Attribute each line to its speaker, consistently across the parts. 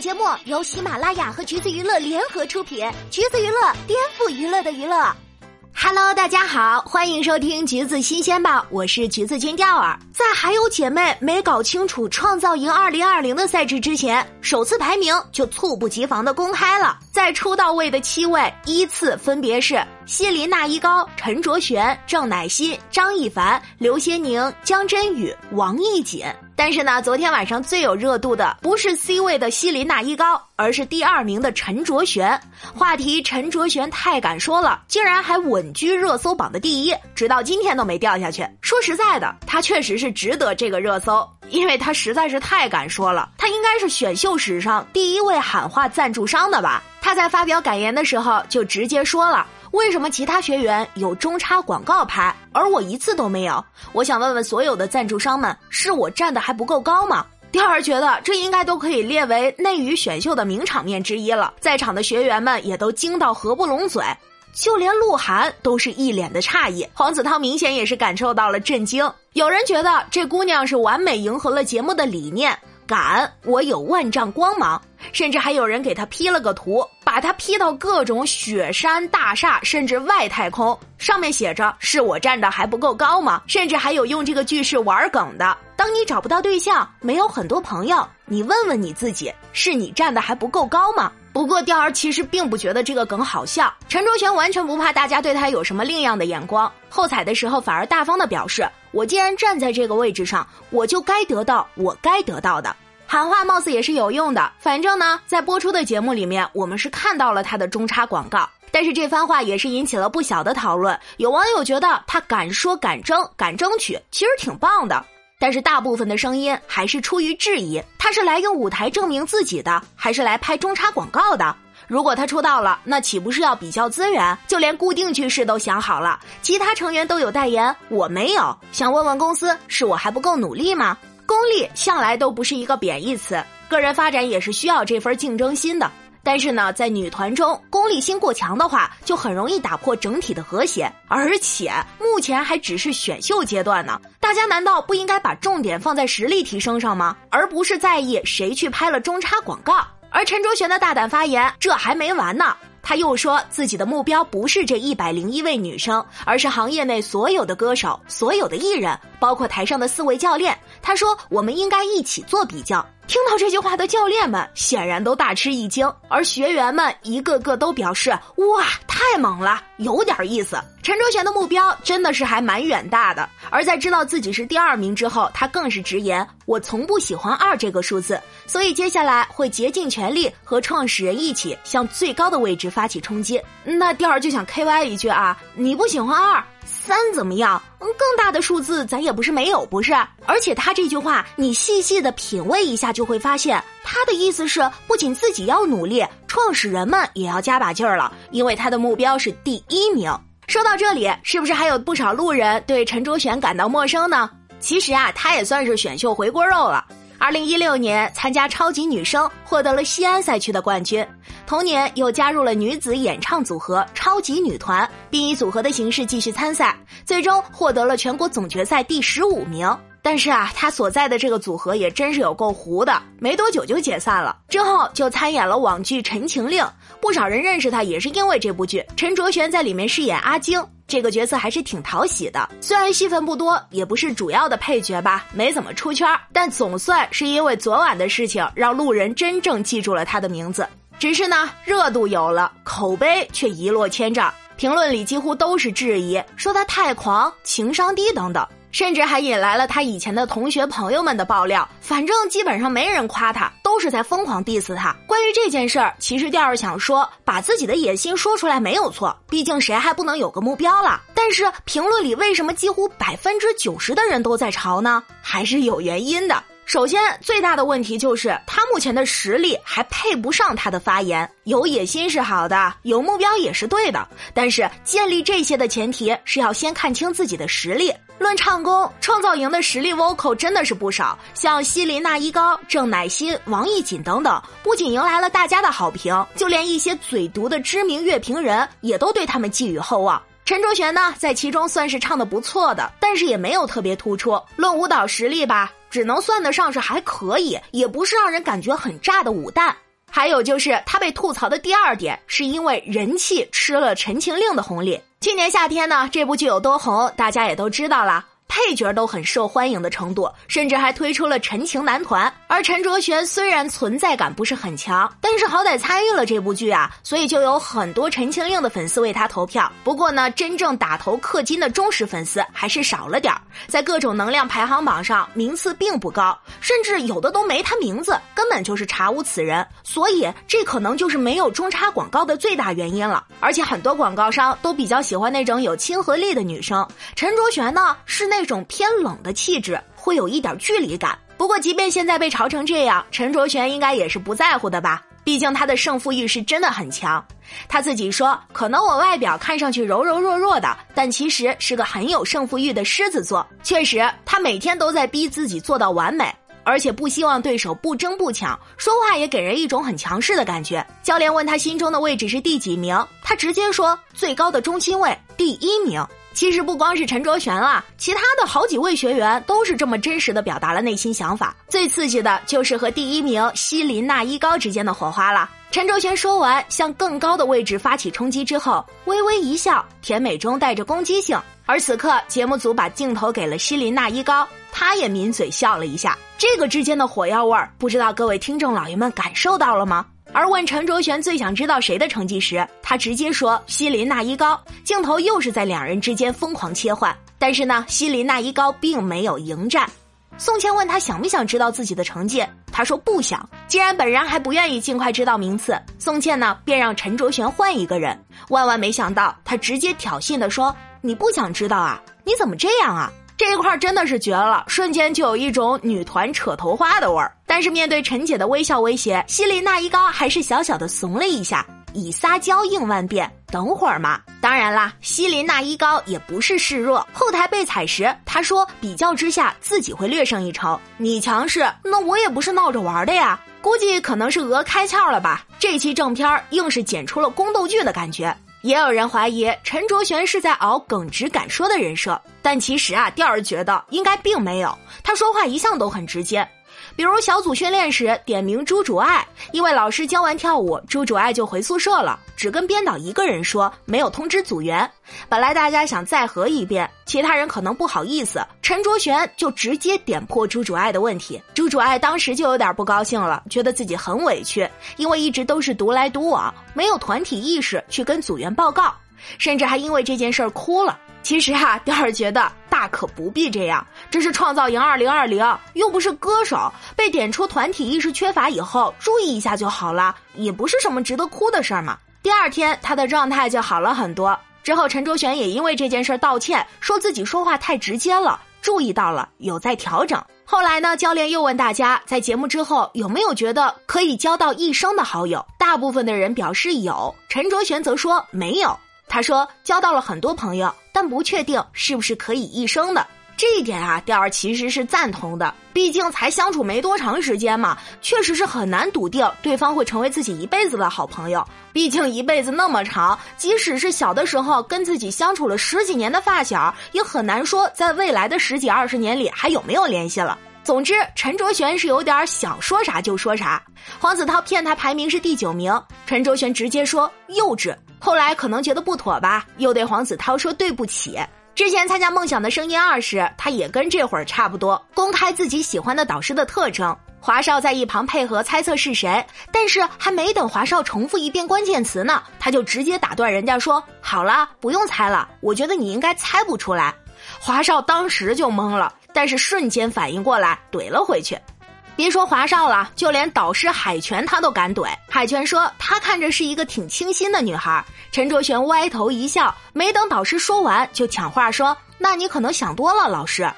Speaker 1: 节目由喜马拉雅和橘子娱乐联合出品，橘子娱乐颠覆娱乐的娱乐。Hello，大家好，欢迎收听橘子新鲜报，我是橘子君钓儿。在还有姐妹没搞清楚创造营二零二零的赛制之前，首次排名就猝不及防的公开了。在出道位的七位依次分别是希林娜依高、陈卓璇、郑乃馨、张艺凡、刘些宁、姜真宇、王艺瑾。但是呢，昨天晚上最有热度的不是 C 位的希林娜依高，而是第二名的陈卓璇。话题陈卓璇太敢说了，竟然还稳居热搜榜的第一，直到今天都没掉下去。说实在的，他确实是值得这个热搜，因为他实在是太敢说了。他应该是选秀史上第一位喊话赞助商的吧？他在发表感言的时候就直接说了。为什么其他学员有中插广告拍，而我一次都没有？我想问问所有的赞助商们，是我站的还不够高吗？第二觉得这应该都可以列为内娱选秀的名场面之一了，在场的学员们也都惊到合不拢嘴，就连鹿晗都是一脸的诧异，黄子韬明显也是感受到了震惊。有人觉得这姑娘是完美迎合了节目的理念。敢，我有万丈光芒，甚至还有人给他 P 了个图，把他 P 到各种雪山、大厦，甚至外太空，上面写着“是我站的还不够高吗？”甚至还有用这个句式玩梗的。当你找不到对象，没有很多朋友，你问问你自己，是你站的还不够高吗？不过钓儿其实并不觉得这个梗好笑，陈卓璇完全不怕大家对他有什么另样的眼光，后采的时候反而大方的表示。我既然站在这个位置上，我就该得到我该得到的。喊话貌似也是有用的，反正呢，在播出的节目里面，我们是看到了他的中插广告。但是这番话也是引起了不小的讨论。有网友觉得他敢说敢争敢争取，其实挺棒的。但是大部分的声音还是出于质疑：他是来用舞台证明自己的，还是来拍中插广告的？如果他出道了，那岂不是要比较资源？就连固定句式都想好了，其他成员都有代言，我没有。想问问公司，是我还不够努力吗？功利向来都不是一个贬义词，个人发展也是需要这份竞争心的。但是呢，在女团中，功利心过强的话，就很容易打破整体的和谐。而且目前还只是选秀阶段呢，大家难道不应该把重点放在实力提升上吗？而不是在意谁去拍了中插广告？而陈卓璇的大胆发言，这还没完呢。他又说自己的目标不是这一百零一位女生，而是行业内所有的歌手、所有的艺人，包括台上的四位教练。他说我们应该一起做比较。听到这句话的教练们显然都大吃一惊，而学员们一个个都表示：“哇，太猛了，有点意思。”陈卓璇的目标真的是还蛮远大的。而在知道自己是第二名之后，他更是直言：“我从不喜欢二这个数字，所以接下来会竭尽全力和创始人一起向最高的位置发起冲击。”那第二就想 K Y 一句啊，你不喜欢二？三怎么样？嗯，更大的数字咱也不是没有，不是？而且他这句话，你细细的品味一下，就会发现他的意思是，不仅自己要努力，创始人们也要加把劲儿了，因为他的目标是第一名。说到这里，是不是还有不少路人对陈卓璇感到陌生呢？其实啊，他也算是选秀回锅肉了。二零一六年参加超级女声，获得了西安赛区的冠军。同年又加入了女子演唱组合超级女团，并以组合的形式继续参赛，最终获得了全国总决赛第十五名。但是啊，他所在的这个组合也真是有够糊的，没多久就解散了。之后就参演了网剧《陈情令》，不少人认识他也是因为这部剧。陈卓璇在里面饰演阿晶。这个角色还是挺讨喜的，虽然戏份不多，也不是主要的配角吧，没怎么出圈，但总算是因为昨晚的事情，让路人真正记住了他的名字。只是呢，热度有了，口碑却一落千丈，评论里几乎都是质疑，说他太狂、情商低等等。甚至还引来了他以前的同学朋友们的爆料，反正基本上没人夸他，都是在疯狂 diss 他。关于这件事儿，其实调儿想说，把自己的野心说出来没有错，毕竟谁还不能有个目标了？但是评论里为什么几乎百分之九十的人都在嘲呢？还是有原因的。首先，最大的问题就是他目前的实力还配不上他的发言。有野心是好的，有目标也是对的，但是建立这些的前提是要先看清自己的实力。论唱功，创造营的实力 vocal 真的是不少，像希林娜依高、郑乃馨、王艺瑾等等，不仅迎来了大家的好评，就连一些嘴毒的知名乐评人也都对他们寄予厚望。陈卓璇呢，在其中算是唱的不错的，但是也没有特别突出。论舞蹈实力吧。只能算得上是还可以，也不是让人感觉很炸的舞旦。还有就是他被吐槽的第二点，是因为人气吃了《陈情令》的红利。去年夏天呢，这部剧有多红，大家也都知道了。配角都很受欢迎的程度，甚至还推出了陈情男团。而陈卓璇虽然存在感不是很强，但是好歹参与了这部剧啊，所以就有很多陈情令的粉丝为他投票。不过呢，真正打头氪金的忠实粉丝还是少了点儿，在各种能量排行榜上名次并不高，甚至有的都没他名字，根本就是查无此人。所以这可能就是没有中插广告的最大原因了。而且很多广告商都比较喜欢那种有亲和力的女生，陈卓璇呢是那。那种偏冷的气质会有一点距离感。不过，即便现在被嘲成这样，陈卓璇应该也是不在乎的吧？毕竟他的胜负欲是真的很强。他自己说：“可能我外表看上去柔柔弱弱的，但其实是个很有胜负欲的狮子座。确实，他每天都在逼自己做到完美，而且不希望对手不争不抢，说话也给人一种很强势的感觉。”教练问他心中的位置是第几名，他直接说：“最高的中心位，第一名。”其实不光是陈卓璇了，其他的好几位学员都是这么真实的表达了内心想法。最刺激的就是和第一名西林娜依高之间的火花了。陈卓璇说完，向更高的位置发起冲击之后，微微一笑，甜美中带着攻击性。而此刻，节目组把镜头给了西林娜依高，她也抿嘴笑了一下。这个之间的火药味儿，不知道各位听众老爷们感受到了吗？而问陈卓璇最想知道谁的成绩时，他直接说西林娜依高。镜头又是在两人之间疯狂切换，但是呢，西林娜依高并没有迎战。宋茜问他想不想知道自己的成绩，他说不想。既然本人还不愿意尽快知道名次，宋茜呢便让陈卓璇换一个人。万万没想到，他直接挑衅的说：“你不想知道啊？你怎么这样啊？”这一块真的是绝了，瞬间就有一种女团扯头花的味儿。但是面对陈姐的微笑威胁，西里娜依高还是小小的怂了一下，以撒娇应万变，等会儿嘛。当然啦，西林娜依高也不是示弱，后台被踩时，她说比较之下自己会略胜一筹。你强势，那我也不是闹着玩的呀。估计可能是鹅开窍了吧，这期正片硬是剪出了宫斗剧的感觉。也有人怀疑陈卓璇是在熬耿直敢说的人设，但其实啊，调儿觉得应该并没有。他说话一向都很直接。比如小组训练时点名朱主爱，因为老师教完跳舞，朱主爱就回宿舍了，只跟编导一个人说，没有通知组员。本来大家想再合一遍，其他人可能不好意思，陈卓璇就直接点破朱主爱的问题。朱主爱当时就有点不高兴了，觉得自己很委屈，因为一直都是独来独往，没有团体意识去跟组员报告，甚至还因为这件事儿哭了。其实哈，调儿觉得大可不必这样。这是创造营二零二零，又不是歌手，被点出团体意识缺乏以后，注意一下就好了，也不是什么值得哭的事儿嘛。第二天，他的状态就好了很多。之后，陈卓璇也因为这件事道歉，说自己说话太直接了，注意到了，有在调整。后来呢，教练又问大家，在节目之后有没有觉得可以交到一生的好友？大部分的人表示有，陈卓璇则说没有。他说交到了很多朋友，但不确定是不是可以一生的。这一点啊，调儿其实是赞同的。毕竟才相处没多长时间嘛，确实是很难笃定对方会成为自己一辈子的好朋友。毕竟一辈子那么长，即使是小的时候跟自己相处了十几年的发小，也很难说在未来的十几二十年里还有没有联系了。总之，陈卓璇是有点想说啥就说啥。黄子韬骗他排名是第九名，陈卓璇直接说幼稚。后来可能觉得不妥吧，又对黄子韬说对不起。之前参加《梦想的声音二》时，他也跟这会儿差不多，公开自己喜欢的导师的特征。华少在一旁配合猜测是谁，但是还没等华少重复一遍关键词呢，他就直接打断人家说：“好了，不用猜了，我觉得你应该猜不出来。”华少当时就懵了。但是瞬间反应过来，怼了回去。别说华少了，就连导师海泉他都敢怼。海泉说他看着是一个挺清新的女孩。陈卓璇歪头一笑，没等导师说完，就抢话说：“那你可能想多了，老师。”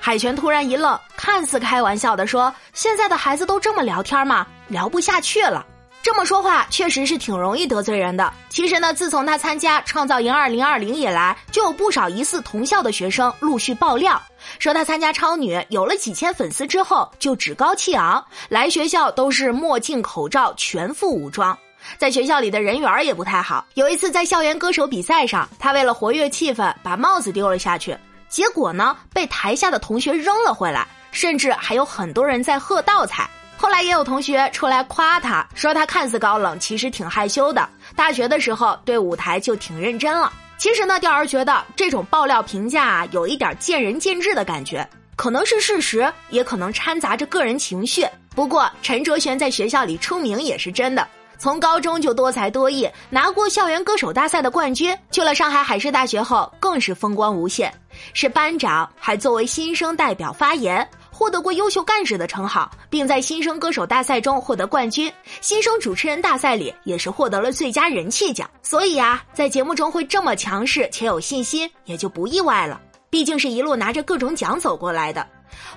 Speaker 1: 海泉突然一愣，看似开玩笑的说：“现在的孩子都这么聊天吗？聊不下去了。”这么说话确实是挺容易得罪人的。其实呢，自从他参加创造营二零二零以来，就有不少疑似同校的学生陆续爆料。说他参加超女有了几千粉丝之后就趾高气昂，来学校都是墨镜口罩全副武装，在学校里的人缘也不太好。有一次在校园歌手比赛上，他为了活跃气氛，把帽子丢了下去，结果呢被台下的同学扔了回来，甚至还有很多人在喝倒彩。后来也有同学出来夸他，说他看似高冷，其实挺害羞的。大学的时候对舞台就挺认真了。其实呢，钓儿觉得这种爆料评价啊，有一点见仁见智的感觉，可能是事实，也可能掺杂着个人情绪。不过陈卓璇在学校里出名也是真的。从高中就多才多艺，拿过校园歌手大赛的冠军。去了上海海事大学后，更是风光无限，是班长，还作为新生代表发言，获得过优秀干事的称号，并在新生歌手大赛中获得冠军。新生主持人大赛里也是获得了最佳人气奖。所以啊，在节目中会这么强势且有信心，也就不意外了。毕竟是一路拿着各种奖走过来的。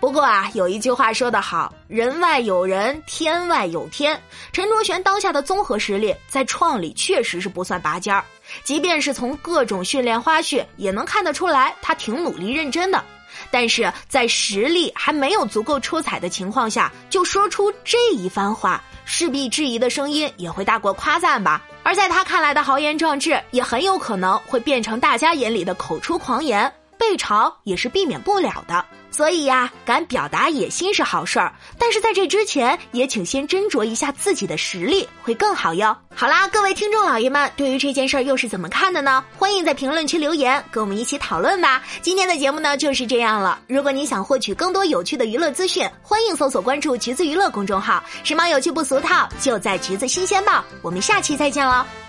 Speaker 1: 不过啊，有一句话说得好：“人外有人，天外有天。”陈卓璇当下的综合实力在创里确实是不算拔尖儿，即便是从各种训练花絮也能看得出来他挺努力认真的。但是在实力还没有足够出彩的情况下，就说出这一番话，势必质疑的声音也会大过夸赞吧。而在他看来的豪言壮志，也很有可能会变成大家眼里的口出狂言，被嘲也是避免不了的。所以呀，敢表达野心是好事儿，但是在这之前，也请先斟酌一下自己的实力，会更好哟。好啦，各位听众老爷们，对于这件事儿又是怎么看的呢？欢迎在评论区留言，跟我们一起讨论吧。今天的节目呢就是这样了。如果你想获取更多有趣的娱乐资讯，欢迎搜索关注“橘子娱乐”公众号，时髦有趣不俗套，就在橘子新鲜报。我们下期再见喽。